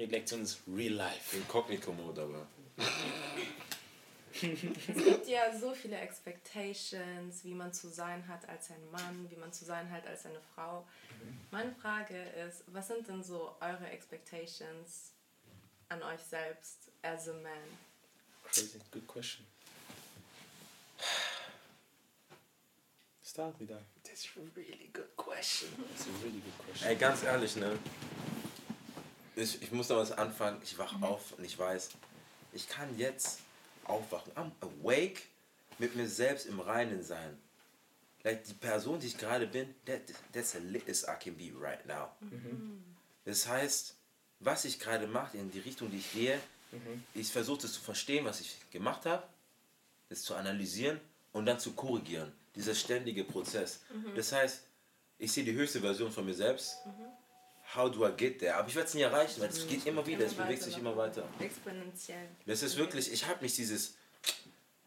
Reflexion ist Real Life. Inkognito-Mode, aber. Es gibt ja so viele Expectations, wie man zu sein hat als ein Mann, wie man zu sein hat als eine Frau. Meine Frage ist, was sind denn so eure Expectations an euch selbst as a man? Crazy, good question. Start wieder. That's a really good question. That's a really good question. Ey, ganz ehrlich, ne? Ich, ich muss da was anfangen. Ich wach auf und ich weiß, ich kann jetzt aufwachen. I'm awake, mit mir selbst im Reinen sein. Like die Person, die ich gerade bin, that, that's the latest I can be right now. Das heißt, was ich gerade mache, in die Richtung, die ich gehe, ich versuche das zu verstehen, was ich gemacht habe, das zu analysieren und dann zu korrigieren. Dieser ständige Prozess. Das heißt, ich sehe die höchste Version von mir selbst. How do I get there? Aber ich werde es nie erreichen, weil es geht immer wieder, es bewegt sich immer weiter. Exponentiell. Das ist wirklich, ich habe nicht dieses,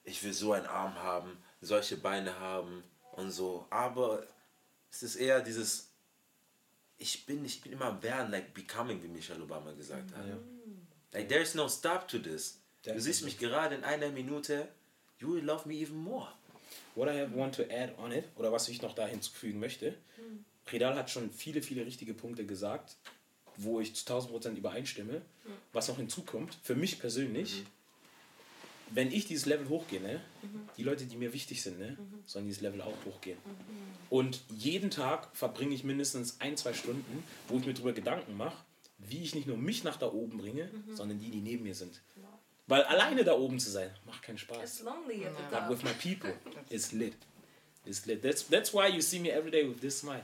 ich will so einen Arm haben, solche Beine haben und so. Aber es ist eher dieses, ich bin, ich bin immer am Werden, like becoming, wie Michelle Obama gesagt hat. Like there is no stop to this. Du siehst mich gerade in einer Minute, you will love me even more. What I have want to add on it, oder was ich noch da hinzufügen möchte, Redal hat schon viele, viele richtige Punkte gesagt, wo ich zu 1000% übereinstimme. Was noch hinzukommt, für mich persönlich, wenn ich dieses Level hochgehe, ne, die Leute, die mir wichtig sind, ne, sollen dieses Level auch hochgehen. Und jeden Tag verbringe ich mindestens ein, zwei Stunden, wo ich mir darüber Gedanken mache, wie ich nicht nur mich nach da oben bringe, sondern die, die neben mir sind. Weil alleine da oben zu sein, macht keinen It's Spaß. lonely at the But top. with my people, it's lit. It's lit. That's that's why you see me every day with this smile.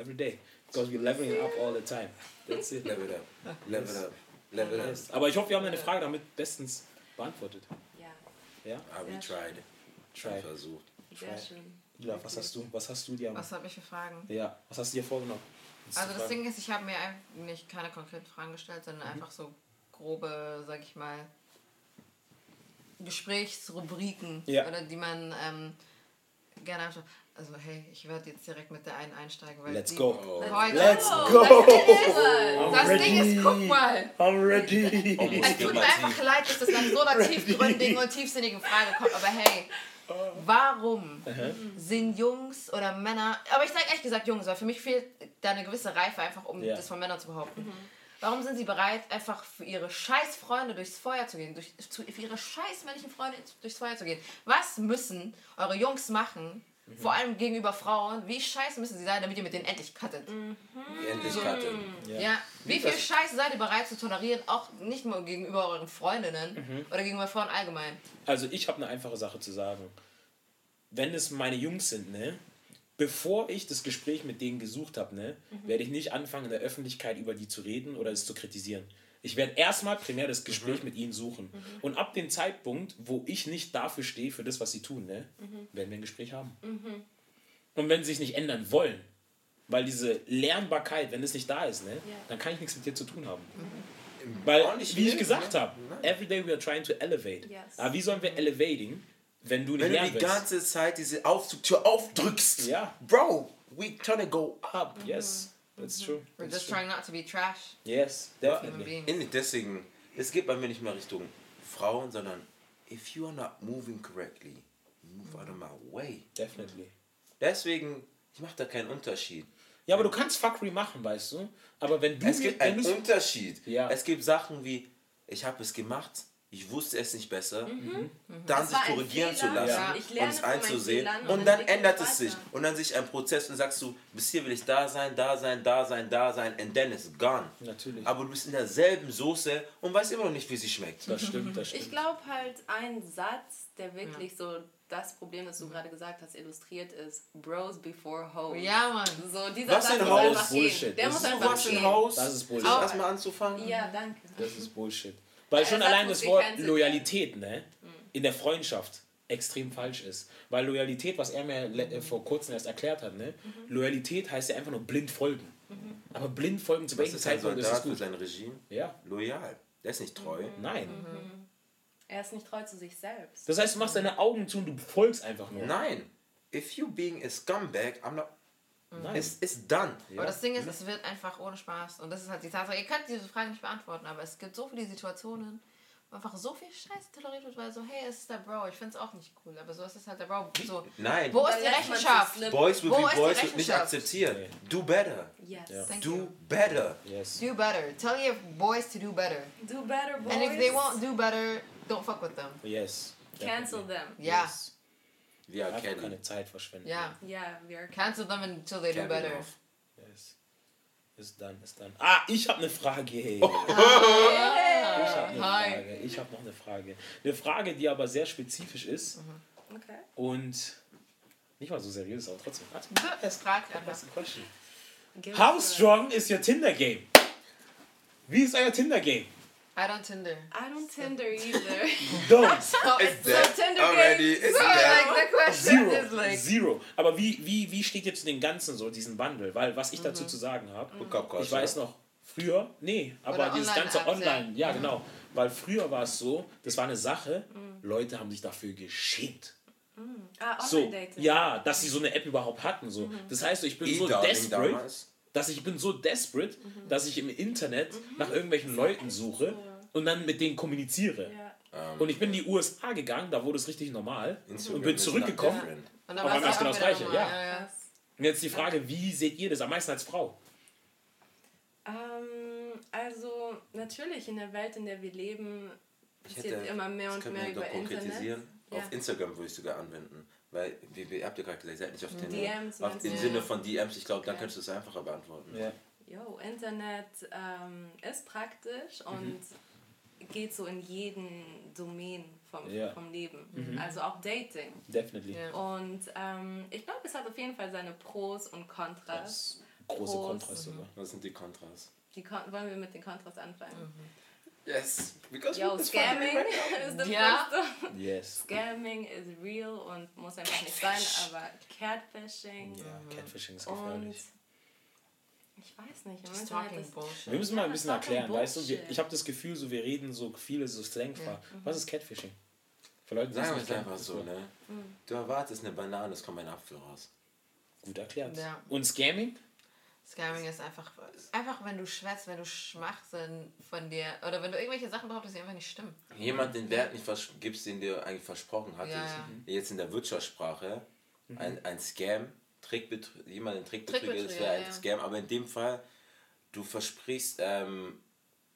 Every day. Because we're leveling up all the time. That's it. Level up, level up, level up. Yes. Aber ich hoffe, wir haben deine Frage damit bestens beantwortet. Ja, Ja? Ah, we tried. Try. Versucht. sehr schön. Ila, was hast du? Was hast du dir? Was habe ich für Fragen? Ja, was hast du dir vorgenommen? Also das? Ding ist, ich habe mir eigentlich keine konkreten Fragen gestellt, sondern einfach so grobe, sag ich mal, Gesprächsrubriken, Ja. oder die man ähm, gerne einfach. Also hey, ich werde jetzt direkt mit der einen einsteigen, weil Let's die go. Heute, Let's Oh, go. Das Ding ist, guck mal. I'm ready. Es tut mir einfach leid, dass das nach so einer tiefgründigen und tiefsinnigen Frage kommt, aber hey, warum sind Jungs oder Männer, aber ich sage ehrlich gesagt Jungs, weil für mich fehlt da eine gewisse Reife einfach, um Ja. das von Männern zu behaupten. Warum sind sie bereit, einfach für ihre scheiß Freunde durchs Feuer zu gehen, durch, zu, für ihre scheiß männlichen Freunde durchs Feuer zu gehen? Was müssen eure Jungs machen, vor allem gegenüber Frauen, wie scheiße müssen sie sein, damit ihr mit denen endlich cuttet? Endlich Karte. Ja. Wie viel Scheiße seid ihr bereit zu tolerieren, auch nicht nur gegenüber euren Freundinnen oder gegenüber Frauen allgemein? Also ich habe eine einfache Sache zu sagen. Wenn es meine Jungs sind, ne, bevor ich das Gespräch mit denen gesucht habe, ne, werde ich nicht anfangen, in der Öffentlichkeit über die zu reden oder es zu kritisieren. Ich werde erstmal primär das Gespräch mit ihnen suchen. Und ab dem Zeitpunkt, wo ich nicht dafür stehe, für das, was sie tun, ne, werden wir ein Gespräch haben. Und wenn sie sich nicht ändern wollen, weil diese Lernbarkeit, wenn es nicht da ist, ne, dann kann ich nichts mit dir zu tun haben. Weil, Auch nicht wie ich gesagt ne? habe, every day we are trying to elevate. Yes. Aber wie sollen wir elevating, wenn du nicht Wenn du lernen die willst? ganze Zeit diese Aufzugtür aufdrückst. Ja. Bro, we trying to go up. Yes, that's true. We're That's just true. trying not to be trash Yes, definitely. In, deswegen, es geht bei mir nicht mal Richtung Frauen, sondern if you are not moving correctly, move out of my way. Definitely. Deswegen, ich mache da keinen Unterschied. Ja, aber du kannst Fuckery machen, weißt du? Aber wenn du Es gibt einen Unterschied. Ja. Es gibt Sachen wie, ich habe es gemacht, ich wusste es nicht besser, dann Das sich korrigieren zu lassen Ja. Und es einzusehen und und dann entwickle ändert es sich und dann sich ein Prozess und sagst du, bis hier will ich da sein, da sein, da sein, da sein and then it's gone. Natürlich. Aber du bist in derselben Soße und weißt immer noch nicht, wie sie schmeckt. das stimmt, das stimmt. Ich glaube halt, ein Satz, der wirklich so das Problem, das du gerade gesagt hast, illustriert ist: Bros before hoes. Ja, Mann. So, dieser Was Satz muss Hoes? Bullshit. Der Das muss ist einfach Was in? Das ist Bullshit. Erstmal anzufangen? Ja, danke. Das ist Bullshit. Weil schon allein das Wort Loyalität, ne, in der Freundschaft extrem falsch ist. Weil Loyalität, was er mir äh, vor kurzem erst erklärt hat, ne, Loyalität heißt ja einfach nur blind folgen. Aber blind folgen zu welchem Zeitpunkt ist es gut? sein Regime? Ja, Loyal. Der ist nicht treu. nein. Er ist nicht treu zu sich selbst. Das heißt, du machst deine Augen zu und du folgst einfach nur. Nein. If you being a scumbag, I'm not. Nein. Es ist done. Aber das Ding ist, es wird einfach ohne Spaß. Und das ist halt die Tatsache. Ihr könnt diese Frage nicht beantworten, aber es gibt so viele Situationen, wo einfach so viel Scheiß toleriert wird, weil so, hey, es ist der Bro. Ich finde es auch nicht cool, aber so ist es halt der Bro. So, Nein. wo ist die Rechenschaft? Boys will Wo be boys wird nicht akzeptiert. Nee. Do better. Yes. Ja. Thank Do you. better. Yes. Do better. Tell your boys to do better. Do better, boys. And if they won't do better, don't fuck with them. Yes. Cancel Definitely. them. Ja. Yes. Einfach Kelly. keine Zeit verschwenden. Ja. Yeah, we are. Cancel them until they do better. off. Yes. Ist dann, ist dann. Ah, ich habe eine Frage. Hey. Oh. Ich habe eine Hi. Frage. Ich habe noch eine Frage. Eine Frage, die aber sehr spezifisch ist Okay. und nicht mal so seriös, aber trotzdem. Warte. Es fragt einfach. How strong is your Tinder game? Wie ist euer Tinder game? I don't Tinder. I don't Tinder either. Don't. So It's dead Tinder already. It's so like the question is Zero. like Zero. Aber wie, wie, wie steht jetzt zu den Ganzen so, diesen Wandel? Weil was ich dazu zu sagen habe, Hookup ich weiß noch, früher, nee, aber Oder dieses ganze. Online, ja, genau. Weil früher war es so, das war eine Sache, Leute haben sich dafür geschämt. Ah, So, ja, dass sie so eine App überhaupt hatten. So. Das heißt, ich bin so E-Darling desperate, damals. dass ich bin so desperate, dass ich im Internet nach irgendwelchen Leuten suche und dann mit denen kommuniziere. Ja. Und ich bin in die USA gegangen, da wurde es richtig normal Instagram und bin zurückgekommen. different. Und das ist auch genau das Gleiche, ja. ja. Und jetzt die Frage, wie seht ihr das am meisten als Frau? Ähm, also natürlich in der Welt, in der wir leben, Ich passiert hätte- immer mehr und mehr über Internet. konkretisieren. Ja. Auf Instagram würde ich sogar anwenden. Weil, wie, wie habt ihr gerade gesagt, ihr seid nicht auf Tinder. DMs auf, Im? Sinne von DMs, ich glaube, dann Ja. könntest du es einfacher beantworten. Ja. Jo, Internet ähm, ist praktisch und geht so in jeden Domain vom, Ja. vom Leben. Also auch Dating. Definitely. Ja. Und ähm, ich glaube, es hat auf jeden Fall seine Pros und Kontras. Das große Groß. Kontrast sogar. Was sind die Kontras? Die Kon wollen wir mit den Kontras anfangen? Yes, because Yo, Scamming ist das. Beste. Yes. Scamming is real und muss einfach nicht sein, aber Catfishing Ja, Catfishing ist und gefährlich. Ich weiß nicht, im Just talking Wir bullshit. müssen mal ein bisschen erklären, weißt du? Wir, ich habe das Gefühl, so wir reden so viele so Slang Ja. Was ist Catfishing? Für Leute, Sagen wir nicht es einfach so, ne? Du erwartest eine Banane, es kommt ein Apfel raus. Gut erklärt. Ja. Und Scamming? Scamming ist einfach, einfach wenn du schwätzt, wenn du Schwachsinn von dir, oder wenn du irgendwelche Sachen behauptest, die einfach nicht stimmen. Jemand den Wert nicht gibst, den dir eigentlich versprochen hattest. Ja, ja. Jetzt in der Wirtschaftssprache, ein, ein Scam, Trickbetr jemand ein Trickbetrüger, das Trickbetrüger, wäre ein ja. Scam, aber in dem Fall, du versprichst, ähm,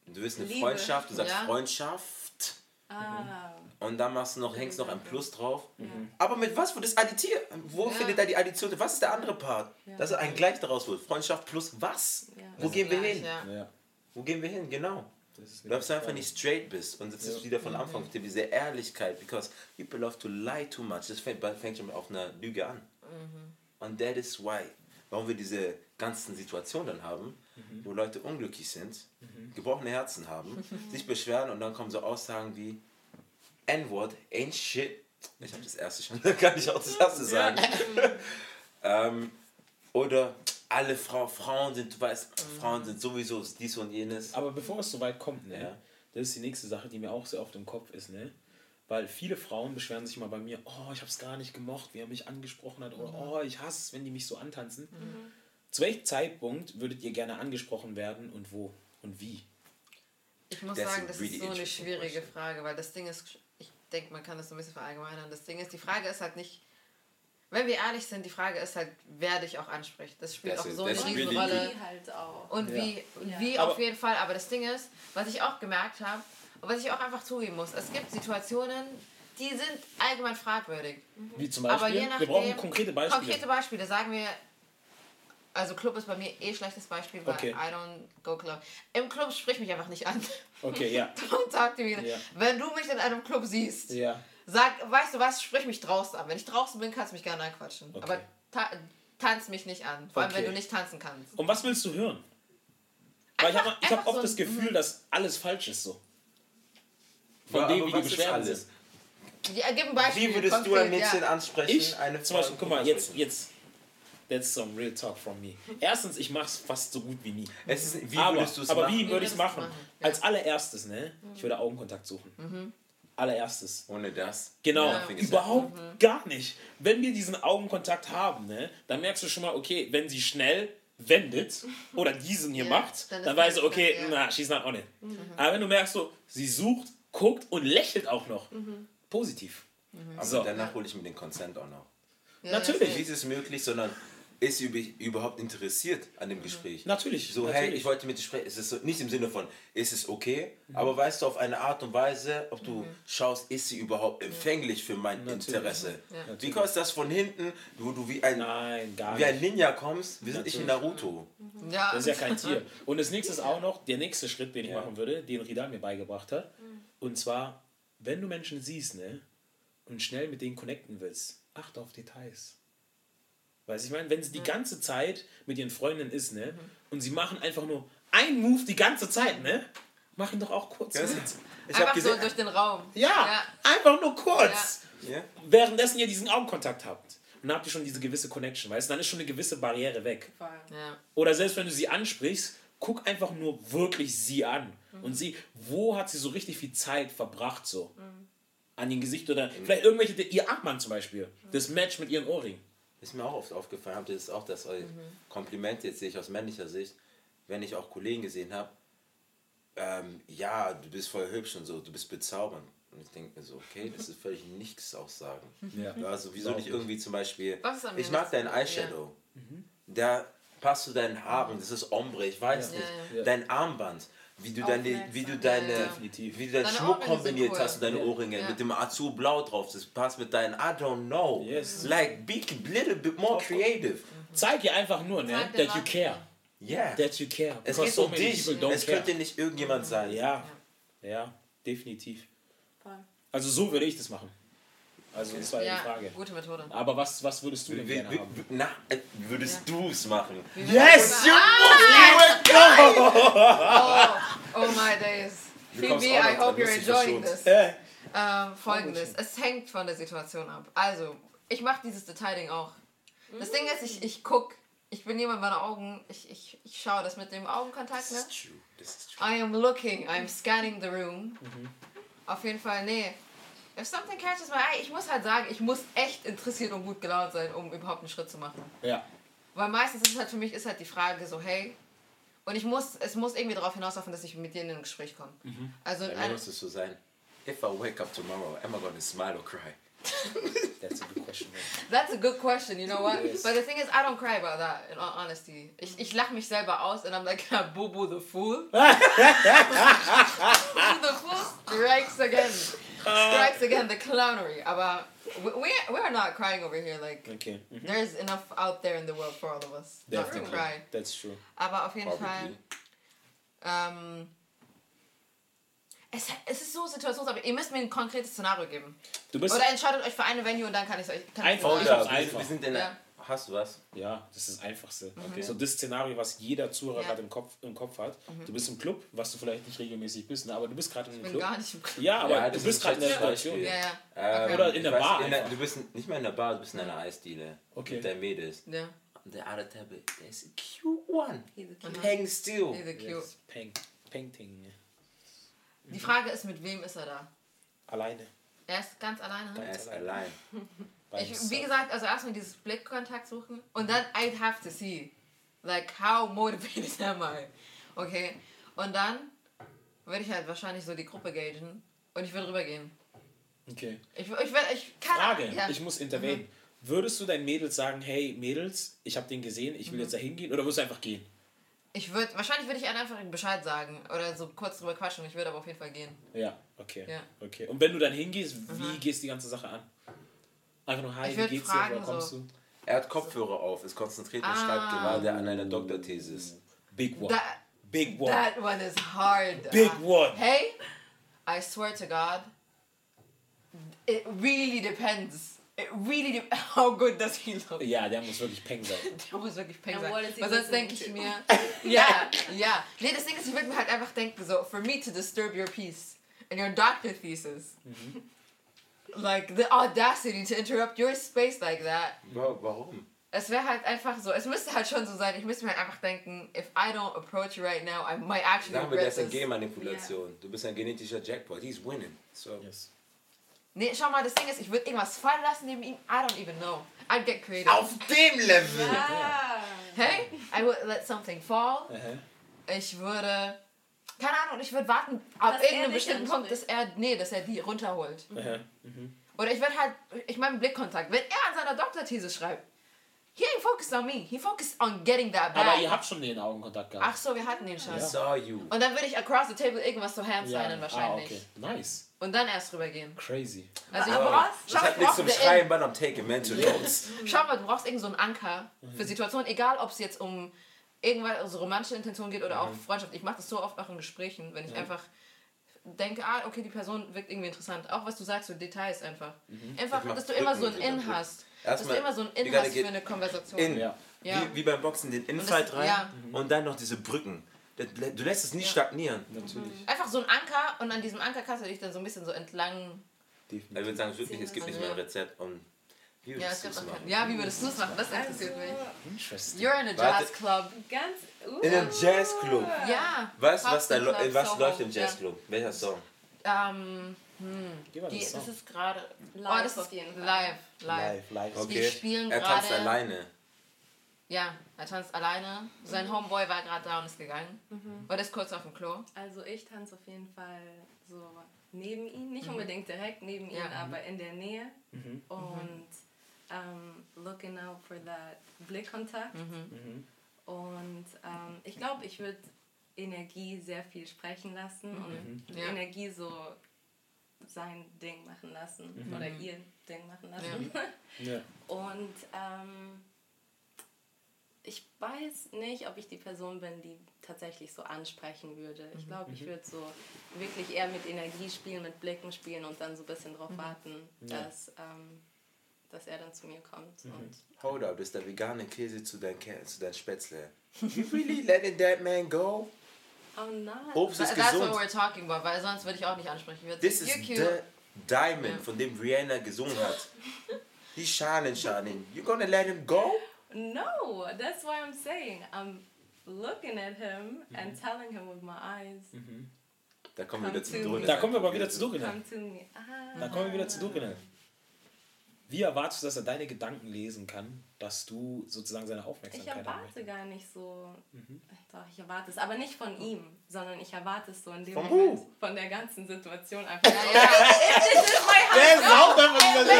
du willst eine Liebe. Freundschaft, du sagst Ja. Freundschaft Ah, und dann machst du noch, hängst noch ein Plus drauf. Mhm. Aber mit was wird das addiert? Wo Ja. findet da die Addition? Was ist der andere Part? Ja. Dass ein Gleich daraus wird. Freundschaft plus was? Ja. Wo gehen wir Gleich, hin? Wo gehen wir hin? Genau. Weil du einfach nicht straight bist. Und das ist wieder von Anfang an diese Ehrlichkeit. Because people love to lie too much. Das fängt, fängt schon auf einer Lüge an. Und that is why. Warum wir diese ganzen Situationen dann haben, wo Leute unglücklich sind, gebrochene Herzen haben, sich beschweren und dann kommen so Aussagen wie N-Word, ain't shit. Ich habe das erste schon, dann kann ich auch das erste sagen. ähm, oder alle Frau, Frauen sind, du weißt, Frauen sind sowieso dies und jenes. Aber bevor es so weit kommt, ne, Ja. das ist die nächste Sache, die mir auch sehr oft im Kopf ist, ne? Weil viele Frauen beschweren sich mal bei mir, oh, ich habe es gar nicht gemocht, wie er mich angesprochen hat, oder oh, ich hasse es, wenn die mich so antanzen. Zu welchem Zeitpunkt würdet ihr gerne angesprochen werden und wo und wie? Ich muss That's sagen, das really ist so eine schwierige question. Frage, weil das Ding ist, ich denke, man kann das so ein bisschen verallgemeinern. Das Ding ist, die Frage ist halt nicht, wenn wir ehrlich sind, die Frage ist halt, wer dich auch anspricht. Das spielt That's auch so eine That's really Riesenrolle. wie halt auch. Und Ja. wie, Ja. wie Aber- auf jeden Fall. Aber das Ding ist, was ich auch gemerkt habe, und was ich auch einfach zugeben muss, es gibt Situationen, die sind allgemein fragwürdig. Wie zum Aber Beispiel? je nachdem, wir brauchen konkrete Beispiele. Konkrete Beispiele, sagen wir, also Club ist bei mir eh schlechtes Beispiel, weil Okay. I don't go club. Im Club sprich mich einfach nicht an. Okay, ja. Don't talk to me. Ja. Wenn du mich in einem Club siehst, Ja. sag, weißt du was, sprich mich draußen an. Wenn ich draußen bin, kannst du mich gerne anquatschen. Okay. Aber ta tanz mich nicht an. Vor allem, wenn Okay. du nicht tanzen kannst. Und was willst du hören? Weil ich Einfach- habe ich hab einfach oft so das Gefühl, dass alles falsch ist so. Von Ja, dem, aber wie die was ist Beschwerden alles? sind. Ja, gib ein Beispiel. Wie würdest du konkret, ein Mädchen ja. ansprechen? Ich, eine zum Beispiel, guck mal, jetzt, jetzt, that's some real talk from me. Erstens, ich mach's fast so gut wie nie. Es ist, wie aber würdest du es aber machen? wie würde ich es machen? machen? Ja. Als allererstes, ne? Ich würde Augenkontakt suchen. allererstes. Ohne das. Genau, is überhaupt gar nicht. Wenn wir diesen Augenkontakt haben, ne, dann merkst du schon mal, okay, wenn sie schnell wendet oder diesen hier Ja, macht, dann dann, weißt du, okay, ja. na, she's not on it. Aber wenn du merkst, so, sie sucht, guckt und lächelt auch noch, positiv. Aber So. danach hole ich mir den Consent auch noch. Ja, Natürlich. Nicht ist es möglich, sondern ist sie üb- überhaupt interessiert an dem Gespräch? Natürlich, So, hey, natürlich. ich wollte mit dir sprechen. Es ist so, nicht im Sinne von, ist es okay? Aber weißt du, auf eine Art und Weise, ob du schaust, ist sie überhaupt empfänglich für mein Natürlich. Interesse? Ja. Because das von hinten, wo du wie ein, Nein, gar wie ein. Ninja kommst, wir sind nicht in Naruto. Ja. Das ist ja kein Tier. Und das nächste ist auch noch, der nächste Schritt, den ich Ja. machen würde, den Ridal mir beigebracht hat. Und zwar, wenn du Menschen siehst, ne, und schnell mit denen connecten willst, achte auf Details. Weißt du, ich meine, wenn sie die ganze Zeit mit ihren Freundinnen ist, ne, und sie machen einfach nur einen Move die ganze Zeit, ne, mach ihn doch auch kurz Ja. mit. Ich habe Einfach so gesehen, durch den Raum. Ja, einfach nur kurz. ja, Währenddessen ihr diesen Augenkontakt habt. Und dann habt ihr schon diese gewisse Connection, weißt du, dann ist schon eine gewisse Barriere weg. Ja. Oder selbst wenn du sie ansprichst, guck einfach nur wirklich sie an und sieh, wo hat sie so richtig viel Zeit verbracht so. An dem Gesicht oder vielleicht irgendwelche, ihr Armband zum Beispiel, das Match mit ihren Ohrringen. Ist mir auch oft aufgefallen, habt ihr das auch, das Kompliment jetzt sehe ich aus männlicher Sicht, wenn ich auch Kollegen gesehen habe, ähm, ja, du bist voll hübsch und so, du bist bezaubernd. Und ich denke mir so, okay, das ist völlig nichts aussagen. Ja. Also wieso nicht irgendwie zum Beispiel, ich mag deinen? Eyeshadow. Der passt zu deinen Haaren, das ist Ombre, ich weiß Ja. nicht. Ja, ja. Dein Armband, wie du deine, wie du deine, Ja. Definitiv. wie du deinen Deine Schmuck Ohrringe kombiniert cool. hast und deine Ja. Ohrringe Ja. mit dem Azurblau drauf, das passt mit deinen, I don't know. Yes. Like, be a little bit more creative. Zeig ihr einfach nur, ne, dir that you care. Yeah. That you care. Es geht so um dich. Es care. könnte nicht irgendjemand sein. Ja, ja, definitiv. Voll. Also so würde ich das machen. Also das war ja Ja, die Frage. gute Methode. Aber was, was würdest du denn gerne haben? na, äh, würdest du es machen? Yes, you Oh, oh my days. Phoebe, I hope you're enjoying this. Äh, Ähm, Folgendes, es hängt von der Situation ab. Also, ich mache dieses Detailding auch. Das Ding ist, ich, ich guck, ich bin jemand, meine Augen, ich, ich, ich schaue das mit dem Augenkontakt, Das ne? ist true. Das ist true. I am looking, I'm scanning the room. Mhm. Auf jeden Fall, nee. If something catches my eye, ich muss halt sagen, ich muss echt interessiert und gut gelaunt sein, um überhaupt einen Schritt zu machen. ja. Weil meistens ist halt für mich ist halt die Frage so, hey, und ich muss, es muss irgendwie darauf hinauslaufen, dass ich mit denen in ein Gespräch komme. Mhm. Also, Bei mir muss es so sein. If I wake up tomorrow, am I gonna smile or cry? That's a good question. man. that's a good question, you know what? Yes. But the thing is, I don't cry about that, in all honesty. Ich, ich lache mich selber aus and I'm like, boo the fool. again, the clownery. Aber we, we, are not crying over here, like, Okay. Mhm. there's enough out there in the world for all of us. Not to Definitely. cry. That's true. Aber auf jeden Fall. Probably. Ähm, es, es ist so situationsabhängig. Ihr müsst mir ein konkretes Szenario geben. Du bist. Oder entscheidet euch für eine Venue und dann kann ich es euch. Kann Einfach. Ich Ich einfach. wir sind in Ja. Der, Hast du was? Ja, das ist das Einfachste. Okay. So das Szenario, was jeder Zuhörer Ja. gerade im Kopf, im Kopf hat. Du bist im Club, was du vielleicht nicht regelmäßig bist, ne? aber du bist gerade in Ich einem bin Club. gar nicht im Club. Ja, aber Ja, du bist ist gerade in der. Beispiel. Ja, ja. Ähm, Oder in der weiß, Bar in der, du bist nicht mal in der Bar, du bist in einer Eisdiele. Okay. Mit deinen Mädels. Ja. Und der other table, there's a cute one. He's a cute. Hang still. He's a cute. Yes. Peng, Painting. Die Frage ist, mit wem ist er da? Alleine. Er ist ganz alleine. Er ist allein. Ich, wie gesagt, also erstmal dieses Blickkontakt suchen und dann I'd have to see, like how motivated am I, okay? Und dann würde ich halt wahrscheinlich so die Gruppe gagen und ich würde rübergehen. Okay. Ich, ich würde, ich kann. Frage, Ja. ich muss intervenen. Würdest du deinen Mädels sagen, hey Mädels, ich habe den gesehen, ich will jetzt da hingehen oder würdest du einfach gehen? Ich würde, wahrscheinlich würde ich einfach Bescheid sagen oder so kurz drüber quatschen. Ich würde aber auf jeden Fall gehen. Ja, okay. Ja. okay. Und wenn du dann hingehst, wie gehst du die ganze Sache an? Einfach nur, hi, Ich wie geht's fragen, dir, woher kommst so. du? Er hat Kopfhörer auf, ist konzentriert und Ah. schreibt gerade an einer Doktorthesis. Big one. That, Big one. that one is hard. Big one. Hey, I swear to God, it really depends. It really de how good does he look? Ja, der muss wirklich Peng sein. Der muss wirklich Peng sein. Weil sonst denke ich mir, ja, ja. Nee, das Ding ist, ich würde mir halt einfach denken, so, for me to disturb your peace and your doctor thesis, like the audacity to interrupt your space like that, Wa- Warum? es wäre halt einfach so, es müsste halt schon so sein, ich müsste mir einfach denken, if I don't approach you right now, I might actually Sagen wir, das ist eine Genmanipulation. Du bist ein genetischer Jackpot. He's winning. So. Yes. Nee, schau mal, das Ding ist, ich würde irgendwas fallen lassen neben ihm. I don't even know. I'd get creative. Auf dem Level! Ah. Hey, I would let something fall. Aha. Ich würde. Keine Ahnung, ich würde warten, ab er irgendeinem bestimmten Punkt, dass er. Nee, dass er die runterholt. Aha. Oder ich würde halt. Ich meine, Blickkontakt. Wenn er an seiner Doktorthesis schreibt, he ain't focused on me. He focused on getting that back. Aber ihr habt schon den Augenkontakt gehabt. Ach so, wir hatten den schon. I saw you. Und dann würde ich across the table irgendwas zu Hand signen wahrscheinlich. Ah, okay. Nice. Und dann erst rübergehen. Crazy. Also ich Aber brauch, schau, Das hat ich nichts zum Schreiben, but I'm taking mental notes. Schau mal, du brauchst irgend so einen Anker für Situationen, egal ob es jetzt um irgendwas also romantische Intention geht oder auch Freundschaft. Ich mache das so oft auch in Gesprächen, wenn ich einfach denke, ah, okay, die Person wirkt irgendwie interessant. Auch was du sagst, so Details einfach. Einfach, Ich mach dass du immer so ein In hast. Dass du Erstmal, immer so ein you In hast für eine Konversation. In. Ja. Ja. Wie, wie beim Boxen, den Infight rein ja. und dann noch diese Brücken. Du lässt es nicht Ja. stagnieren. Natürlich. Einfach so ein Anker und an diesem Anker kannst du dich dann so ein bisschen so entlang. Ich würde sagen, wirklich, es gibt nicht mehr ein Rezept. Und wie Ja, würdest es machen? keinen. Ja, wie würdest du es machen? Das interessiert mich. Interesting. You're in a Warte. Jazz Club. Ganz. Uh. In einem Jazzclub. Ja. Weißt du, was, da, Club, was Soho. läuft im Ja. Jazzclub? Welcher Song? Ähm, mal die, das das Song. ist gerade. Live oh, das auf ist jeden Fall. live, live. Live, live. Okay. spielen er tanzt alleine. Ja, er tanzt alleine. Sein Homeboy war gerade da und ist gegangen. Und ist kurz auf dem Klo. Also ich tanze auf jeden Fall so neben ihm, nicht unbedingt direkt neben ihm, Ja. aber in der Nähe. Und ähm, looking out for that Blickkontakt. Und ähm, ich glaube, ich würde Energie sehr viel sprechen lassen und Ja. Energie so sein Ding machen lassen oder ihr Ding machen lassen. Ja. Und ähm, ich weiß nicht, ob ich die Person bin, die tatsächlich so ansprechen würde. Ich glaube, ich würde so wirklich eher mit Energie spielen, mit Blicken spielen und dann so ein bisschen darauf warten, dass, ähm, dass er dann zu mir kommt. Und Hold up, das ist der vegane Käse zu deinem Kä- zu deinem Spätzle. You really letting that man go? oh nein. Obst ist That's what gesund. we're talking about, weil sonst würde ich auch nicht ansprechen. Ich würde This is you're the cute. Diamond, von dem Rihanna gesungen hat. He's shining, shining. You gonna let him go? No, that's why I'm saying I'm looking at him and telling him with my eyes, Da kommen wir wieder Drücken. me. Da kommen wir aber wieder zu me. Ah. Da kommen wir wieder zu Durchgehen. Wie erwartest du, dass er deine Gedanken lesen kann, dass du sozusagen seine Ich Aufmerksamkeit haben erwarte gar nicht so. Doch, ich erwarte es. Aber nicht von ihm, sondern ich erwarte es so in dem Von Moment who? von der ganzen Situation einfach. Der ist auch da von dieser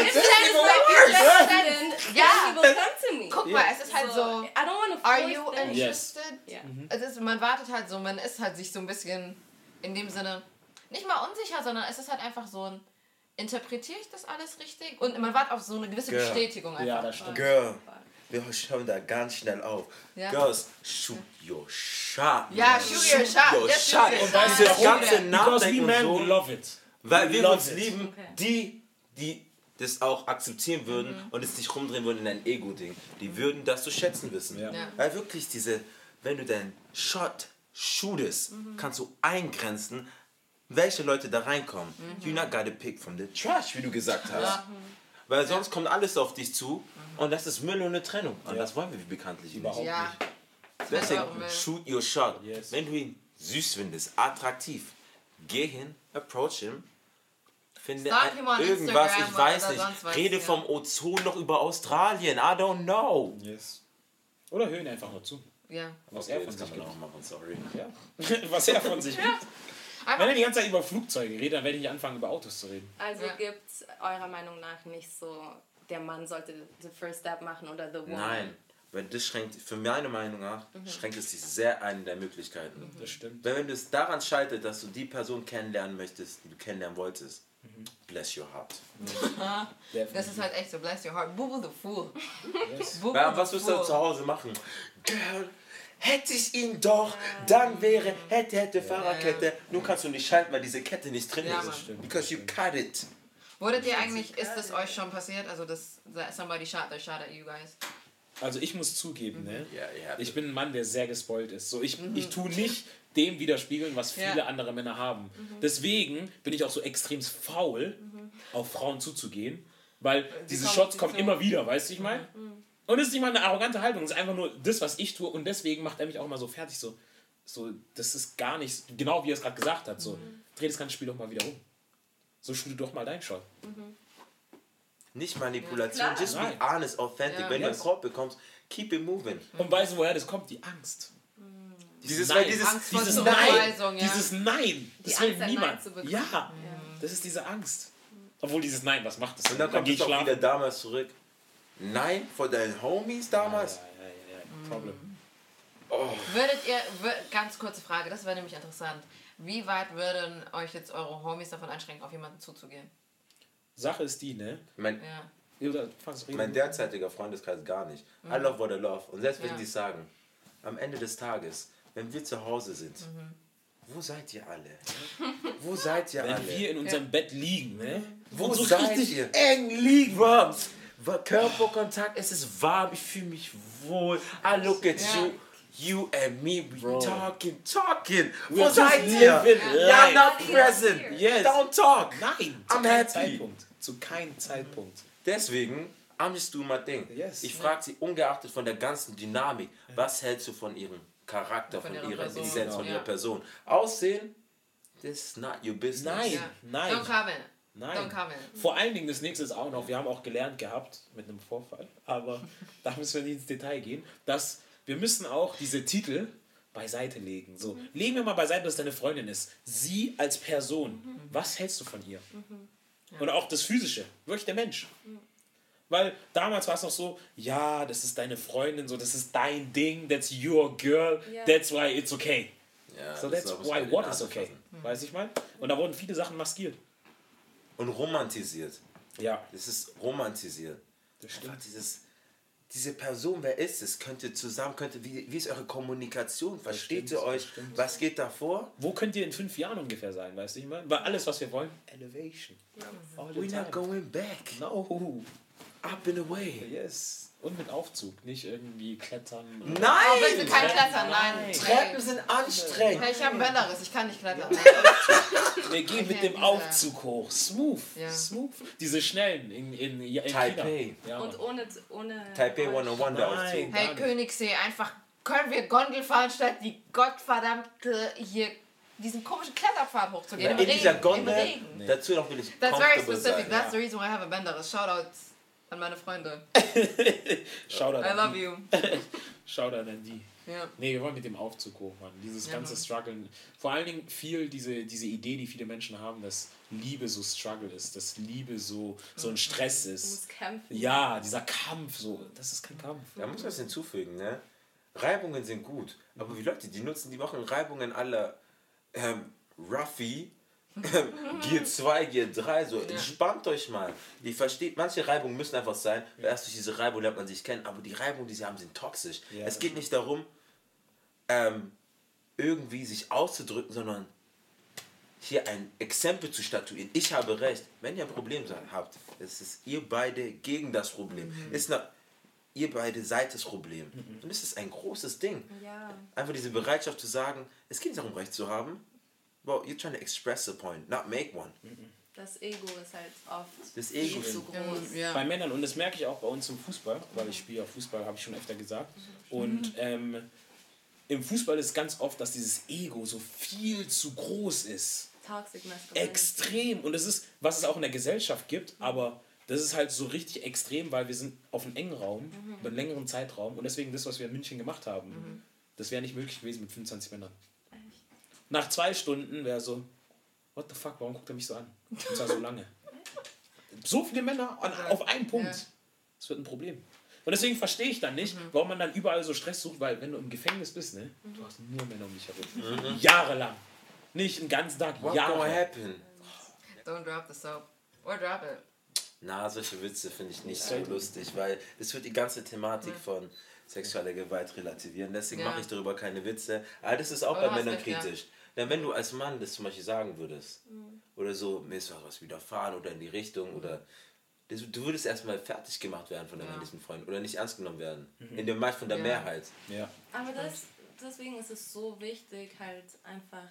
ja, to me. Guck mal, es ist halt so. I don't want to Are you interested? Ja. Es ist, man wartet halt so, man ist halt sich so ein bisschen in dem Sinne nicht mal unsicher, sondern es ist halt einfach so ein interpretiere ich das alles richtig? Und man wartet auf so eine gewisse Girl. Bestätigung einfach. Ja, das stimmt. Girl, wir schauen da ganz schnell auf. Ja. Girls, shoot your shot. Ja, shoot your shot. your Yes, shot. Und weißt du, das ganze Nachdenken men, und we so, love it. weil wir love uns it. lieben, Okay. die, die das auch akzeptieren würden und es nicht rumdrehen würden in ein Ego-Ding, die würden das zu schätzen wissen. Ja. Ja. Weil wirklich diese, wenn du deinen Shot shootest, kannst du eingrenzen, welche Leute da reinkommen. You not gotta pick from the trash, wie du gesagt hast. Weil sonst kommt alles auf dich zu und das ist Müll und eine Trennung. Und Ja. das wollen wir bekanntlich nicht. Überhaupt Ja. nicht. Deswegen, auch Müll. shoot your shot. Yes. Wenn du ihn süß findest, attraktiv, geh hin, approach him, finde ein, irgendwas, Instagram ich weiß oder nicht, rede ja. vom Ozon noch über Australien, I don't know. Yes. Oder hören einfach nur zu. Ja. Was Okay, er von sich gibt. auch machen, sorry. Ja. Was er von sich gibt. Wenn Einfach, er die ganze Zeit über Flugzeuge redet, dann werde ich nicht anfangen, über Autos zu reden. Also Ja. gibt es eurer Meinung nach nicht so, der Mann sollte the first step machen oder the woman? Nein, weil das schränkt, für meine Meinung nach, schränkt es dich sehr ein in der Möglichkeiten. Das stimmt. Weil wenn es daran scheitert, dass du die Person kennenlernen möchtest, die du kennenlernen wolltest, bless your heart. das ist halt echt so, bless your heart. Boo the fool. Yes. Boo Ja, the was wirst du fool. zu Hause machen? Girl, hätte ich ihn doch, dann wäre, hätte, hätte, Fahrradkette. Nun kannst du nicht schalten, weil diese Kette nicht drin Ja, ist. Mann. Because you cut it. Wurdet ihr eigentlich, ist das euch schon passiert? Also, dass somebody shot their shot at you guys? Also ich muss zugeben, ne? Ja, ja. Ich bin ein Mann, der sehr gespoilt ist. So, ich, ich tue nicht dem widerspiegeln, was viele Ja. andere Männer haben. Deswegen bin ich auch so extrem faul, auf Frauen zuzugehen, weil diese kommen- Shots die kommen so- immer wieder, weißt du, ich meine? Und es ist nicht mal eine arrogante Haltung, es ist einfach nur das, was ich tue und deswegen macht er mich auch immer so fertig, so, so das ist gar nicht, genau wie er es gerade gesagt hat, so, dreh das ganze Spiel doch mal wieder um. So shoote doch mal dein Shot. Nicht Manipulation, Ja, just be honest, authentic. Ja. Wenn du einen Yes. Korb bekommst, keep it moving. Und weißt du, woher das kommt? Die Angst. Dieses, Nein. dieses, Angst Dieses Nein. ja. Dieses Nein. Das will niemand. Ja. Das ist diese Angst. Obwohl dieses Nein, was macht das? und dann kommt es auch wieder damals zurück. Nein, vor deinen Homies damals. Ja, ja, ja, ja. Problem. Würdet ihr, ganz kurze Frage, das wäre nämlich interessant. Wie weit würden euch jetzt eure Homies davon einschränken, auf jemanden zuzugehen? Sache ist die, ne? Mein, Ja. Ja, mein derzeitiger Freundeskreis gar nicht. I love what I love. Und selbst wenn Ja. die sagen, am Ende des Tages, wenn wir zu Hause sind, Mhm. wo seid ihr alle? Wo seid ihr Wenn alle? wir in unserem Bett liegen, ne? Wo Und so seid richtig ihr? eng liegen. Bro, wa- Körperkontakt, es ist warm, ich fühle mich wohl. I look at Ja. you. You and me, we Bro. talking, talking. We're Wo just seid ihr? life. not present. Yes. Don't talk. Nein, zu I'm keinem happy. Zeitpunkt. Zu keinem Zeitpunkt. Deswegen, I'm just doing my thing. Yes. Ich frage sie, ungeachtet von der ganzen Dynamik, was hältst du von ihrem Charakter, Von von, ihrer Person, Essenz, von ja. ihrer Person? Aussehen, this is not your business. Nein. Ja. Nein. Don't come in. Nein. Don't come in. Vor allen Dingen, das nächste ist auch noch, wir haben auch gelernt gehabt mit einem Vorfall, aber da müssen wir nicht ins Detail gehen, dass wir müssen auch diese Titel beiseite legen. So, legen wir mal beiseite, dass deine Freundin ist. Sie als Person, was hältst du von ihr? Und auch das Physische, wirklich der Mensch. Weil damals war es noch so, ja, das ist deine Freundin, so, das ist dein Ding, that's your girl, Ja. that's why it's okay. Ja, So das that's why what is okay. fassen. Weiß ich mal? Und da wurden viele Sachen maskiert. Und romantisiert. Ja, Das ist romantisiert. das Einfach stimmt. dieses, diese Person, wer ist es? Könnt ihr zusammen, könnt ihr, wie, wie ist eure Kommunikation? Versteht ihr euch? Was geht da vor? Wo könnt ihr in fünf Jahren ungefähr sein, weißt du, ich meine? Weil alles, was wir wollen, Elevation. We're time. not going back. No. Up and away. Yes. Und mit Aufzug, nicht irgendwie klettern. Oh, bitte Nein! kein Klettern, nein. Treppen sind anstrengend. Hey, ich habe ein Bänderriss, ich kann nicht klettern. Wir gehen mit Okay, dem diese- Aufzug hoch. Smooth. Ja. Smooth. Diese schnellen in, in, in Taipei. China. Ja, Und ohne. ohne Taipei 101 der Nein. Aufzug. Hey. Königssee, einfach können wir Gondel fahren, statt die gottverdammte hier diesen komischen Kletterpfad hochzugehen. In Im dieser Regen, Gondel, Im Regen. dazu noch will ich That's very specific. sein. That's the reason why I have a Bänderriss. Shoutouts an meine Freunde. Shoutout I an love die. you. Shoutout an die. Ja. Nee, wir wollen mit dem Aufzug hoch, Mann. Dieses Ja, ganze Mann. Struggeln. Vor allen Dingen viel diese, diese Idee, die viele Menschen haben, dass Liebe so Struggle ist, dass Liebe so, so ein Stress Du ist. musst kämpfen. Ja, dieser Kampf, so. Das ist kein Kampf. Da muss man was hinzufügen, ne? Reibungen sind gut, aber die Leute, die nutzen, die machen Reibungen aller ähm, Ruffy, Gear 2, Gear 3, so entspannt euch mal. Die versteht, manche Reibungen müssen einfach sein, weil erst durch diese Reibung lernt man sich kennen, aber die Reibungen, die sie haben, sind toxisch. Ja, es geht nicht darum, ähm, irgendwie sich auszudrücken, sondern hier ein Exempel zu statuieren. Ich habe recht. Wenn ihr ein Problem habt, es ist ihr beide gegen das Problem. Ist eine, ihr beide seid das Problem. Und das ist ein großes Ding. Ja. Einfach diese Bereitschaft zu sagen, es geht nicht darum, Recht zu haben. Well, you're trying to express a point, not make one. Das Ego ist halt oft Das Ego viel zu groß. Ja. Bei Männern, und das merke ich auch bei uns im Fußball, weil ich spiele ja Fußball, habe ich schon öfter gesagt. Und ähm, im Fußball ist ganz oft, dass dieses Ego so viel zu groß ist. Toxic Masculinity. Extrem. Und das ist, was es auch in der Gesellschaft gibt, aber das ist halt so richtig extrem, weil wir sind auf einem engen Raum, über einen längeren Zeitraum. Und deswegen das, was wir in München gemacht haben, das wäre nicht möglich gewesen mit 25 Männern. Nach zwei Stunden wäre so, what the fuck, warum guckt er mich so an? Und zwar so lange. So viele Männer an, auf einen Punkt. Ja. Das wird ein Problem. Und deswegen verstehe ich dann nicht, warum man dann überall so Stress sucht, weil wenn du im Gefängnis bist, ne, du hast nur Männer um dich herum. Jahrelang. Nicht einen ganzen Tag, What gonna jahrelang. happen? Don't drop the soap. Or drop it. Na, solche Witze finde ich nicht so lustig, weil es wird die ganze Thematik von sexueller Gewalt relativieren. Deswegen Ja. mache ich darüber keine Witze. Aber das ist auch Aber bei Männern recht, ja. Denn wenn du als Mann das zum Beispiel sagen würdest, oder so, mir ist was widerfahren oder in die Richtung, oder das, du würdest erstmal fertig gemacht werden von deinem Ja. männlichen Freund oder nicht ernst genommen werden. In der Meist von der Ja. Mehrheit. Ja. Aber das, deswegen ist es so wichtig, halt einfach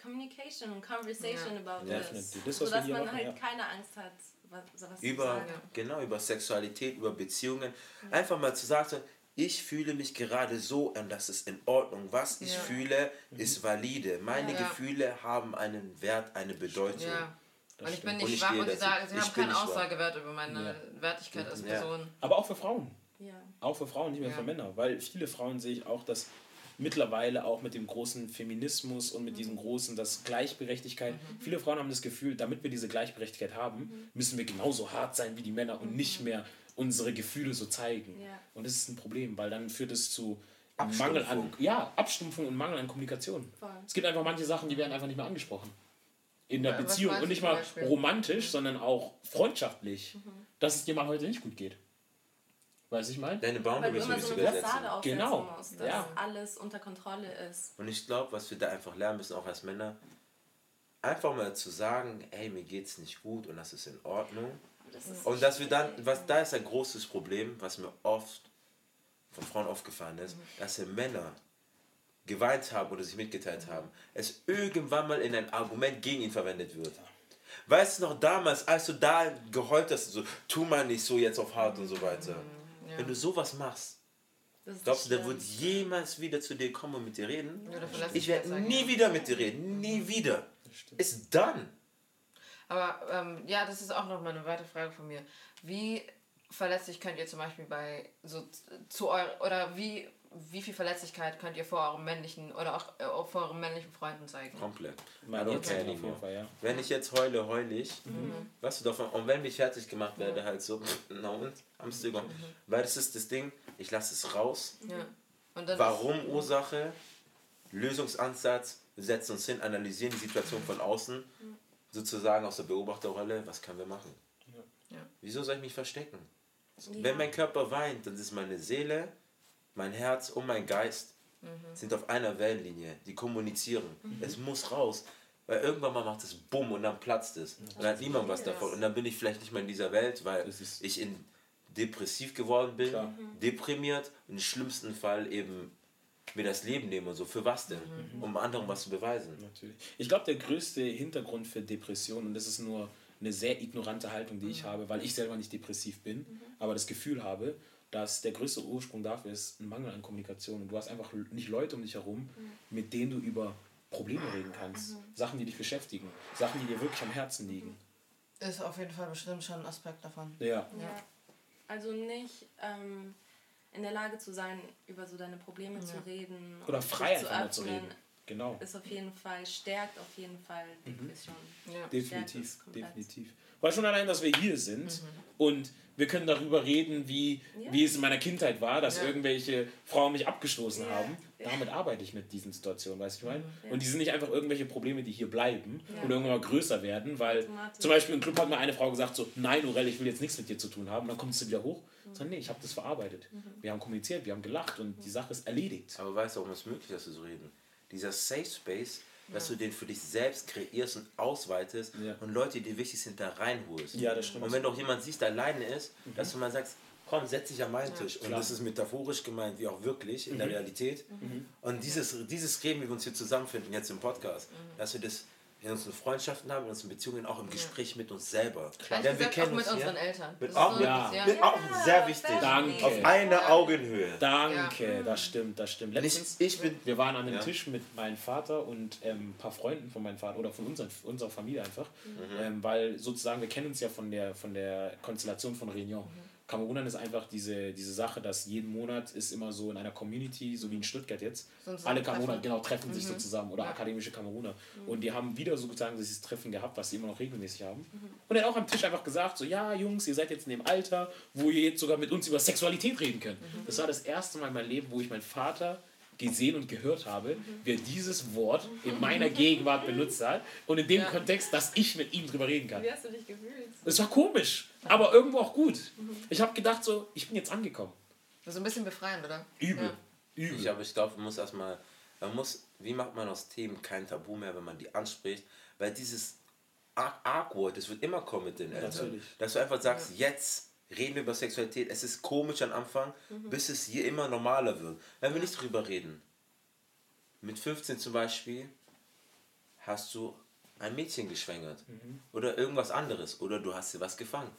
Communication und Conversation Ja. about Ja, this. Das, sodass man machen, halt ja. keine Angst hat, was, was zu über, sagen. genau, über Sexualität, über Beziehungen. Einfach mal zu sagen, ich fühle mich gerade so und das ist in Ordnung. Was ich Ja. fühle, ist valide. Meine Ja. Gefühle haben einen Wert, eine Bedeutung. Ja. Und ich bin Und nicht ich schwach und sie sagen, sie Ich haben keinen. Aussagewert über meine Ja. Wertigkeit als Ja. Person. Aber auch für Frauen. Ja. Auch für Frauen, nicht mehr Ja. für Männer. Weil viele Frauen sehe ich auch, dass mittlerweile auch mit dem großen Feminismus und mit diesem großen, das Gleichberechtigkeit, viele Frauen haben das Gefühl, damit wir diese Gleichberechtigkeit haben, müssen wir genauso hart sein wie die Männer und nicht mehr unsere Gefühle so zeigen. Ja. Und das ist ein Problem, weil dann führt es zu Abstumpfung. Mangel an, ja, Abstumpfung und Mangel an Kommunikation. Voll. Es gibt einfach manche Sachen, die werden einfach nicht mehr angesprochen. In der Ja, Beziehung und du nicht mal romantisch, sondern auch freundschaftlich, dass es dir mal heute nicht gut geht. Weißt du, ich meine? Deine Weil du Boundaries immer willst so du eine übersetzen. Fassade aufsetzen Genau. musst, dass Ja. alles unter Kontrolle ist. Und ich glaube, was wir da einfach lernen müssen, auch als Männer, einfach mal zu sagen, ey, mir geht's nicht gut und das ist in Ordnung. Das Und dass wir dann, was da ist ein großes Problem, was mir oft von Frauen aufgefallen ist, dass wir Männer geweint haben oder sich mitgeteilt haben, es irgendwann mal in ein Argument gegen ihn verwendet wird. Weißt du noch damals, als du da geheult hast, so, tu mal nicht so jetzt auf hart und so weiter. Wenn du sowas machst, glaubst du, der wird jemals wieder zu dir kommen und mit dir reden? Ja, Ich werde nie ja. wieder mit dir reden, nie wieder. Ist done. Aber ähm, ja, das ist auch noch mal eine weitere Frage von mir. Wie verletzlich könnt ihr zum Beispiel bei so zu euren oder wie wie viel Verletzlichkeit könnt ihr vor eurem männlichen oder auch, äh, auch vor euren männlichen Freunden zeigen? Komplett. I Mein don't Jetzt care auf jeden anymore. Fall, ja. Wenn ich jetzt heule, heule ich. Weißt du davon? Und wenn ich fertig gemacht werde, halt so, na und? Am Stück. Weil das ist das Ding, ich lasse es raus. Ja. Und dann Warum Ursache, Lösungsansatz, setzen uns hin, analysieren die Situation von außen, sozusagen aus der Beobachterrolle, was können wir machen? Ja. Wieso soll ich mich verstecken? Ja. Wenn mein Körper weint, dann ist meine Seele, mein Herz und mein Geist sind auf einer Wellenlinie. Die kommunizieren. Es muss raus. Weil irgendwann mal macht es Bumm und dann platzt es. Und dann hat niemand was davon. Und dann bin ich vielleicht nicht mehr in dieser Welt, weil ich in depressiv geworden bin, Klar. deprimiert und im schlimmsten Fall eben mir das Leben nehme und so. Für was denn? Um anderen was zu beweisen. Natürlich. Ich glaube, der größte Hintergrund für Depressionen, und das ist nur eine sehr ignorante Haltung, die ich habe, weil ich selber nicht depressiv bin, aber das Gefühl habe, dass der größte Ursprung dafür ist ein Mangel an Kommunikation. Und du hast einfach nicht Leute um dich herum, mit denen du über Probleme reden kannst. Sachen, die dich beschäftigen. Sachen, die dir wirklich am Herzen liegen. ist auf jeden Fall bestimmt schon ein Aspekt davon. Ja. Ja. Also nicht ähm, in der Lage zu sein, über so deine Probleme zu reden. Oder und frei einfach zu öffnen, reden. Genau. Ist auf jeden Fall, stärkt auf jeden Fall Depression. Ja. Definitiv, definitiv. Weil schon allein, dass wir hier sind und wir können darüber reden, wie, Ja. wie es in meiner Kindheit war, dass Ja. irgendwelche Frauen mich abgestoßen Ja. haben. Damit arbeite ich mit diesen Situationen, weißt du, ich meine? Ja. Und die sind nicht einfach irgendwelche Probleme, die hier bleiben Ja. und irgendwann mal größer werden, weil zum Beispiel im Club hat mir eine Frau gesagt, so, nein, Urel, ich will jetzt nichts mit dir zu tun haben. Dann kommst du wieder hoch. Mhm. Sondern nee, ich habe das verarbeitet. Wir haben kommuniziert, wir haben gelacht und die Sache ist erledigt. Aber weißt du, warum es möglich ist, dass wir so reden? Dieser Safe Space, dass du den für dich selbst kreierst und ausweitest Ja. und Leute, die dir wichtig sind, da reinholst. Ja, das stimmt. Und wenn du auch jemand siehst, der alleine ist, dass du mal sagst, komm, setz dich an meinen Tisch. Und Klar. das ist metaphorisch gemeint, wie auch wirklich in der Realität. Und dieses, dieses Reden, wie wir uns hier zusammenfinden, jetzt im Podcast, dass wir das in unseren Freundschaften haben, in unseren Beziehungen, auch im Gespräch mit uns selber. Ehrlich Denn wir kennen auch mit uns unseren. Eltern. Mit Das auch ist mit, Ja. ja. mit auch sehr wichtig. Danke. Auf einer Augenhöhe. Danke, das stimmt, das stimmt. Und ich, Letztens, ich bin wir waren an einem Ja. Tisch mit meinem Vater und ähm, ein paar Freunden von meinem Vater oder von unseren, unserer Familie einfach, ähm, weil sozusagen wir kennen uns ja von der, von der Konstellation von Réunion. Kamerunan ist einfach diese, diese Sache, dass jeden Monat ist immer so in einer Community, so wie in Stuttgart jetzt, So ein alle. Kameruner genau treffen sich so zusammen oder Ja. akademische Kameruner. Und die haben wieder sozusagen dieses Treffen gehabt, was sie immer noch regelmäßig haben. Und er hat auch am Tisch einfach gesagt, so ja Jungs, ihr seid jetzt in dem Alter, wo ihr jetzt sogar mit uns über Sexualität reden könnt. Das war das erste Mal in meinem Leben, wo ich meinen Vater gesehen und gehört habe, wie er dieses Wort in meiner Gegenwart benutzt hat und in dem Ja. Kontext, dass ich mit ihm drüber reden kann. Wie hast du dich gefühlt? Es war komisch, aber irgendwo auch gut. Ich habe gedacht so, ich bin jetzt angekommen. Das ist ein bisschen befreiend, oder? Übel. Ja. Übel. Ich, aber ich glaube, man muss erstmal, man muss, wie macht man aus Themen kein Tabu mehr, wenn man die anspricht? Weil dieses Ar- Awkward, das wird immer kommen mit den Eltern. Natürlich. Dass du einfach sagst, jetzt reden wir über Sexualität. Es ist komisch am Anfang, bis es hier immer normaler wird. Wenn wir nicht drüber reden. Mit 15 zum Beispiel hast du ein Mädchen geschwängert. Oder irgendwas anderes. Oder du hast dir was gefangen.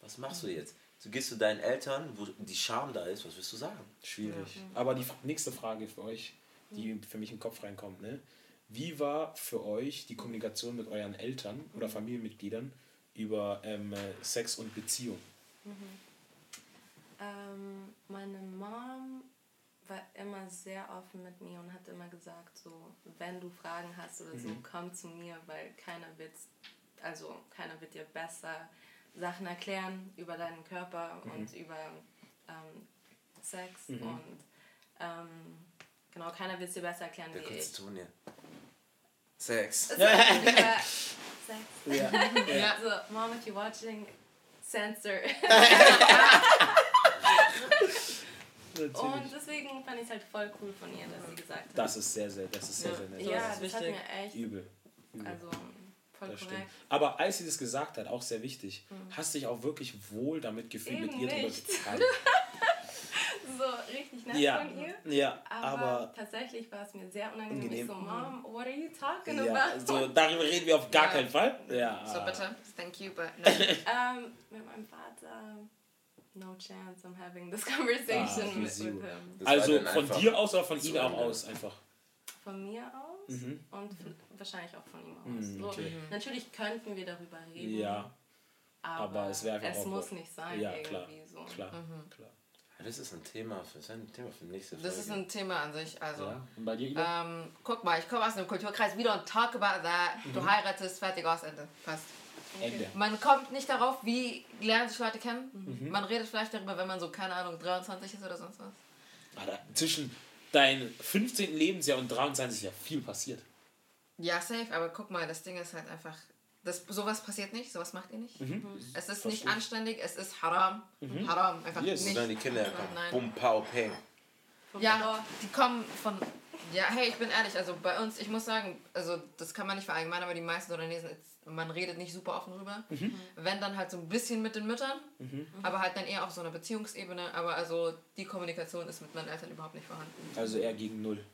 Was machst du jetzt? Du gehst zu deinen Eltern, wo die Scham da ist, was wirst du sagen? Schwierig. Aber die nächste Frage für euch, die für mich im Kopf reinkommt, ne? Wie war für euch die Kommunikation mit euren Eltern oder Familienmitgliedern über ähm, äh, Sex und Beziehung? Ähm, meine Mom war immer sehr offen mit mir und hat immer gesagt, so, wenn du Fragen hast oder so, komm zu mir, weil keiner wird, also keiner wird dir besser Sachen erklären über deinen Körper und über ähm, Sex und ähm, genau, keiner wird es dir besser erklären wie kannst ich. du tun hier? Sex. Sex. Ja. Ja. So, Mom, if you're watching, censor. Und deswegen fand ich es halt voll cool von ihr, dass sie gesagt hat. Das ist sehr, sehr, das ist sehr, Ja. sehr nett. Ja, ist es das hat mir echt, Übel. Übel. also voll Das stimmt. korrekt. Aber als sie das gesagt hat, auch sehr wichtig, hast dich auch wirklich wohl damit gefühlt, mit Eben ihr drüber. So richtig nett Ja, von ihr. ja, Aber, aber tatsächlich war es mir sehr unangenehm. Angenehm. Ich so, Mom, what are you talking ja, about? so, darüber reden wir auf gar Ja. keinen Fall. Ja. So bitte. Thank you, but no. Ähm, mit meinem Vater, no chance I'm having this conversation Ah, with, him. Also von dir aus oder von ihm auch aus einfach? Von mir aus Mhm. und wahrscheinlich auch von ihm aus. Mhm, so, okay. Natürlich könnten wir darüber reden. Ja, aber, aber es wäre einfach es auch- muss nicht sein ja, irgendwie klar, so. klar, Mhm. klar. Ja, Das ist ein Thema für, das ein Thema für die nächste Folge. Das ist ein Thema an sich. Also, Ja. Und bei dir, ähm, guck mal, ich komme aus einem Kulturkreis. We don't talk about that. Du heiratest, fertig aus, Ende. Passt. Ende. Man kommt nicht darauf, wie lernen sich Leute kennen. Man redet vielleicht darüber, wenn man so, keine Ahnung, 23 ist oder sonst was. Alter, zwischen deinem 15. Lebensjahr und 23 ist ja viel passiert. Ja, safe, aber guck mal, das Ding ist halt einfach, das, sowas passiert nicht, sowas macht ihr nicht. Es ist nicht anständig, es ist haram. Haram, einfach Yes. Nicht. dann die Kinder Nein. bum, pau, peng. Ja, die kommen von. Ja, hey, ich bin ehrlich, also bei uns, ich muss sagen, also das kann man nicht verallgemeinern, aber die meisten Sudanesen, man redet nicht super offen drüber. Wenn dann halt so ein bisschen mit den Müttern, aber halt dann eher auf so einer Beziehungsebene. Aber also die Kommunikation ist mit meinen Eltern überhaupt nicht vorhanden. Also eher gegen null.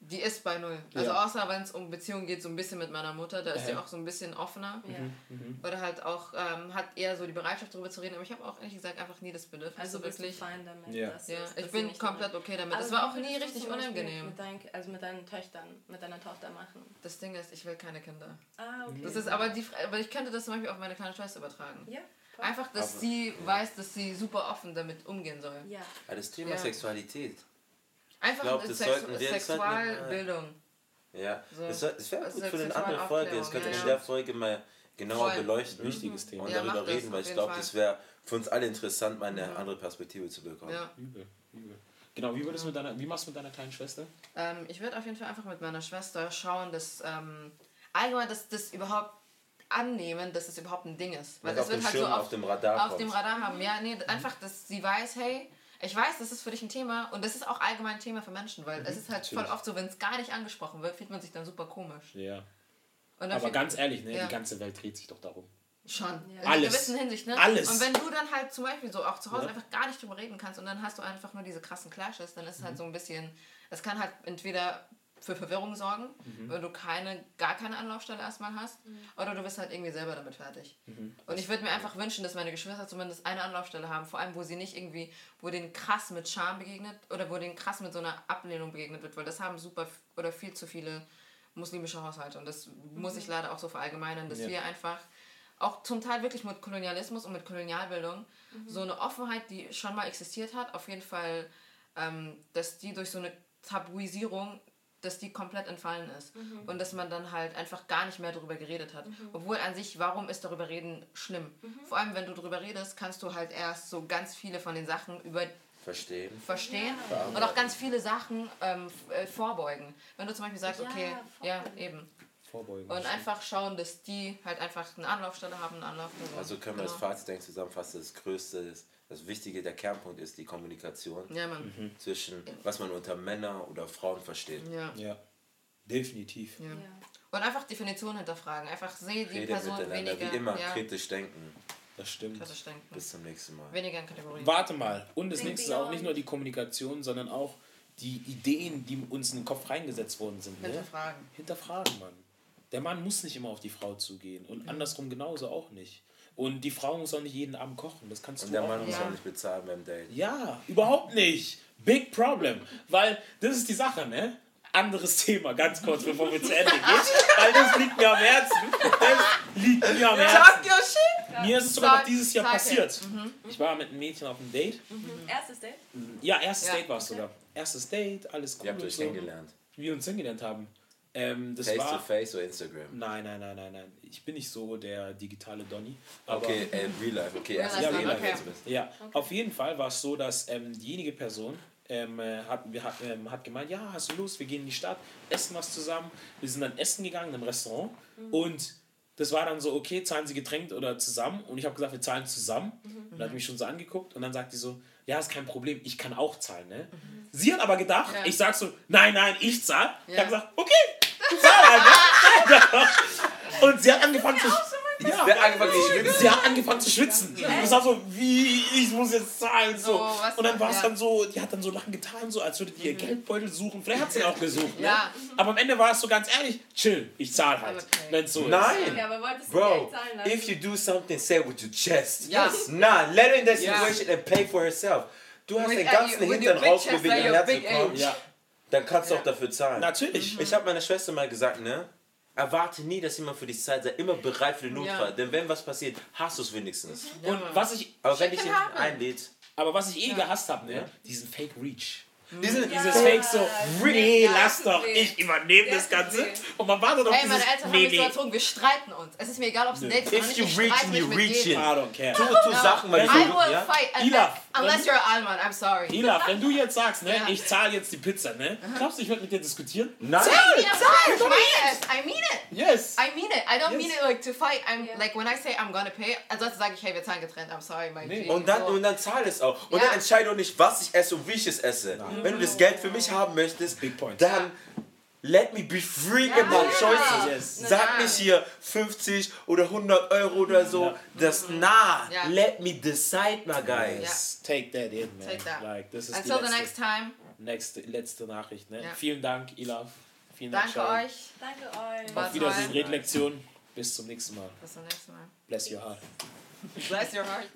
Die ist bei null. Also Ja. außer wenn es um Beziehungen geht, so ein bisschen mit meiner Mutter, da ist Ja. auch so ein bisschen offener. Ja. Mhm. Oder halt auch, ähm, hat eher so die Bereitschaft darüber zu reden, aber ich habe auch ehrlich gesagt einfach nie das Bedürfnis Also so wirklich. fein damit, Ja. dass Ja, es- ich dass bin sie komplett okay damit. Aber Das war auch nie richtig unangenehm. Mit deinen, also mit deinen Töchtern, mit deiner Tochter machen. Das Ding ist, ich will keine Kinder. Ah, okay. Das ist aber die, Fra- aber ich könnte das zum Beispiel auf meine kleine Schwester übertragen. Ja. Einfach, dass Aber- sie weiß, dass sie super offen damit umgehen soll. Ja. Ja, das Thema Ja. Sexualität. Einfach glaub, das Sex sollten wir- das Sexualbildung. Ja, So. das, das wäre Also gut für eine andere Folge. Das könnte Aufklärung, in ja, der ja. Folge mal genauer Voll. beleuchten Wichtiges Thema. und Ja, darüber das, reden, weil ich glaube, das wäre für uns alle interessant, mal eine andere Perspektive zu bekommen. Ja. Übel, übel. Genau, wie, würdest du mit deiner, wie machst du mit deiner kleinen Schwester? Ähm, ich würde auf jeden Fall einfach mit meiner Schwester schauen, dass ähm, allgemein, dass das überhaupt annehmen, dass es überhaupt ein Ding ist. Weil es auf wird dem halt so Schirm, auf, auf dem Radar auf kommt. dem Radar haben. Ja, nee, einfach, dass sie weiß, hey, ich weiß, das ist für dich ein Thema und das ist auch allgemein ein Thema für Menschen, weil es ist halt voll natürlich. oft so, wenn es gar nicht angesprochen wird, fühlt man sich dann super komisch. Ja. Aber ganz ehrlich, ne, Ja. die ganze Welt dreht sich doch darum. Schon. Ja. In Alles. gewissen Hinsicht, ne? Alles. Und wenn du dann halt zum Beispiel so auch zu Hause Ja. einfach gar nicht drüber reden kannst und dann hast du einfach nur diese krassen Clashes, dann ist es Mhm. halt so ein bisschen, es kann halt entweder für Verwirrung sorgen, Mhm. wenn du keine, gar keine Anlaufstelle erstmal hast, oder du bist halt irgendwie selber damit fertig. Mhm. Und ich würde mir einfach wünschen, dass meine Geschwister zumindest eine Anlaufstelle haben, vor allem wo sie nicht irgendwie, wo denen krass mit Scham begegnet oder wo denen krass mit so einer Ablehnung begegnet wird, weil das haben super oder viel zu viele muslimische Haushalte und das muss ich leider auch so verallgemeinern, dass Ja. wir einfach auch zum Teil wirklich mit Kolonialismus und mit Kolonialbildung so eine Offenheit, die schon mal existiert hat, auf jeden Fall, ähm, dass die durch so eine Tabuisierung, dass die komplett entfallen ist und dass man dann halt einfach gar nicht mehr darüber geredet hat. Obwohl an sich, warum ist darüber reden schlimm? Vor allem, wenn du darüber redest, kannst du halt erst so ganz viele von den Sachen über Verstehen. verstehen Ja. und auch ganz viele Sachen ähm, äh, vorbeugen. Wenn du zum Beispiel sagst, Ja, okay, voll. ja, eben. Vorbeugen. Und einfach schauen, dass die halt einfach eine Anlaufstelle haben, eine Anlaufstelle. Also können wir das Genau. Fazit denke ich, zusammenfassen, das Größte, das, das Wichtige, der Kernpunkt ist die Kommunikation Ja, Mann. Mhm. zwischen, was man unter Männer oder Frauen versteht. Ja. Ja, definitiv. ja. Ja. Und einfach Definitionen hinterfragen. Einfach sehe die Redet Person miteinander, weniger. wie immer, ja, kritisch denken. Das stimmt. kritisch denken. Bis zum nächsten Mal. Weniger in Kategorien. Warte mal. Und das nächste ist auch nicht nur die Kommunikation, sondern auch die Ideen, die uns in den Kopf reingesetzt worden sind. Ne? Hinterfragen. Hinterfragen, Mann. Der Mann muss nicht immer auf die Frau zugehen Mhm. und andersrum genauso auch nicht. Und die Frau muss auch nicht jeden Abend kochen. Das kannst Und du der auch Mann muss auch nicht bezahlen beim Date. Ja, überhaupt nicht. Big problem. Weil das ist die Sache, ne? anderes Thema, ganz kurz, bevor wir zu Ende gehen. Weil das liegt mir am Herzen. Das liegt mir am Herzen. Talk your shit. Mir ist es sogar noch dieses Jahr passiert. Ich war mit einem Mädchen auf einem Date. Erstes Date? Ja, erstes Ja. Date war es sogar. Erstes Date, alles cool. Ihr habt und euch so. kennengelernt. Wie wir uns kennengelernt haben. Ähm, das Face war. to face oder Instagram? Nein, nein, nein, nein, nein. Ich bin nicht so der digitale Donny. Okay, äh, Real Life. Okay, Real Life, Real Life. okay. Ja, auf jeden Fall war es so, dass ähm, diejenige Person ähm, äh, hat, wir hat, ähm, hat gemeint, ja, hast du Lust, wir gehen in die Stadt, essen was zusammen. Wir sind dann essen gegangen in einem Restaurant und das war dann so, okay, zahlen Sie Getränk oder zusammen? Und ich habe gesagt, wir zahlen zusammen. Und dann hat mich schon so angeguckt und dann sagt die so, ja, ist kein Problem, ich kann auch zahlen. Ne? Sie hat aber gedacht, Ja. ich sag so, nein, nein, ich zahl. Ich Ja. habe gesagt, okay, zahl halt. Ne? Und sie hat angefangen zu... Ja, Der hat angefangen zu schwitzen. Sie hat angefangen zu schwitzen. Das war so, wie, ich muss jetzt zahlen. So. Oh, und dann war es ja. dann so, die hat dann so Lachen getan, so als würde die ihr Geldbeutel suchen. Vielleicht hat sie auch gesucht. Ne? Ja. Aber am Ende war es so ganz ehrlich, chill, ich zahle halt, Okay. wenn es so ist. Nein! Ja, du Bro, lassen? if you do something, say it with your chest. Yes. Nah, let her in that Ja. situation and pay for herself. Du hast With, den uh, ganzen with Hintern your big herzukommen. age. Ja, Dann kannst du Ja. auch dafür zahlen. natürlich. Ich habe meiner Schwester mal gesagt, ne? Erwarte nie, dass jemand für dich zahlt. Sei immer bereit für den Notfall. Ja. Denn wenn was passiert, hast du es wenigstens. Und was ich, Aber wenn dich jemand haben. einlädt, aber was ich eh gehasst habe, ne? diesen Fake Reach. diesen, Dieses Ja. Fake so, nee, Ja, lass doch, ich übernehme Ja, das Ganze. Und man wartet auf Hey, dieses, meine Eltern haben nee, mich so nee, erzogen, wir streiten uns. Es ist mir egal, ob es ein Date ist oder nicht. you Ich reach streite and mich mit it. I don't care. tu, tu Sachen, weil I du will ja? Ila, unless you're Alman, I'm sorry. Ila, wenn du jetzt sagst, ne, Ja. ich zahle jetzt die Pizza, ne? Glaubst du, ich werde mit dir diskutieren? Nein! Yeah, ich meine es. I mean it. Yes. I mean it. I don't Yes. mean it like to fight. I'm Ja. like when I say I'm gonna pay, ansonsten sage ich, hey, wir zahlen getrennt. I'm sorry, my Nee. Und dann, So. und dann zahl es auch. Und Ja. dann entscheide auch nicht, was ich esse und wie ich es esse. Wenn du das Geld für mich haben möchtest, Big point. dann let me be free Ja. in my choices. Yes. Sag nicht hier 50 oder 100 Euro oder so. Ja. Das nah. Ja. Let me decide, my guys. Take that in, man. Take that. Like, das ist Until the letzte, next time. nächste, letzte Nachricht. Ne? Ja. Vielen Dank, Ilaf. Vielen Dank, Danke euch. Danke euch. Auf Wiedersehen. Redlektion. Bis zum nächsten Mal. Bis zum nächsten Mal. Bless your heart. Bless your heart.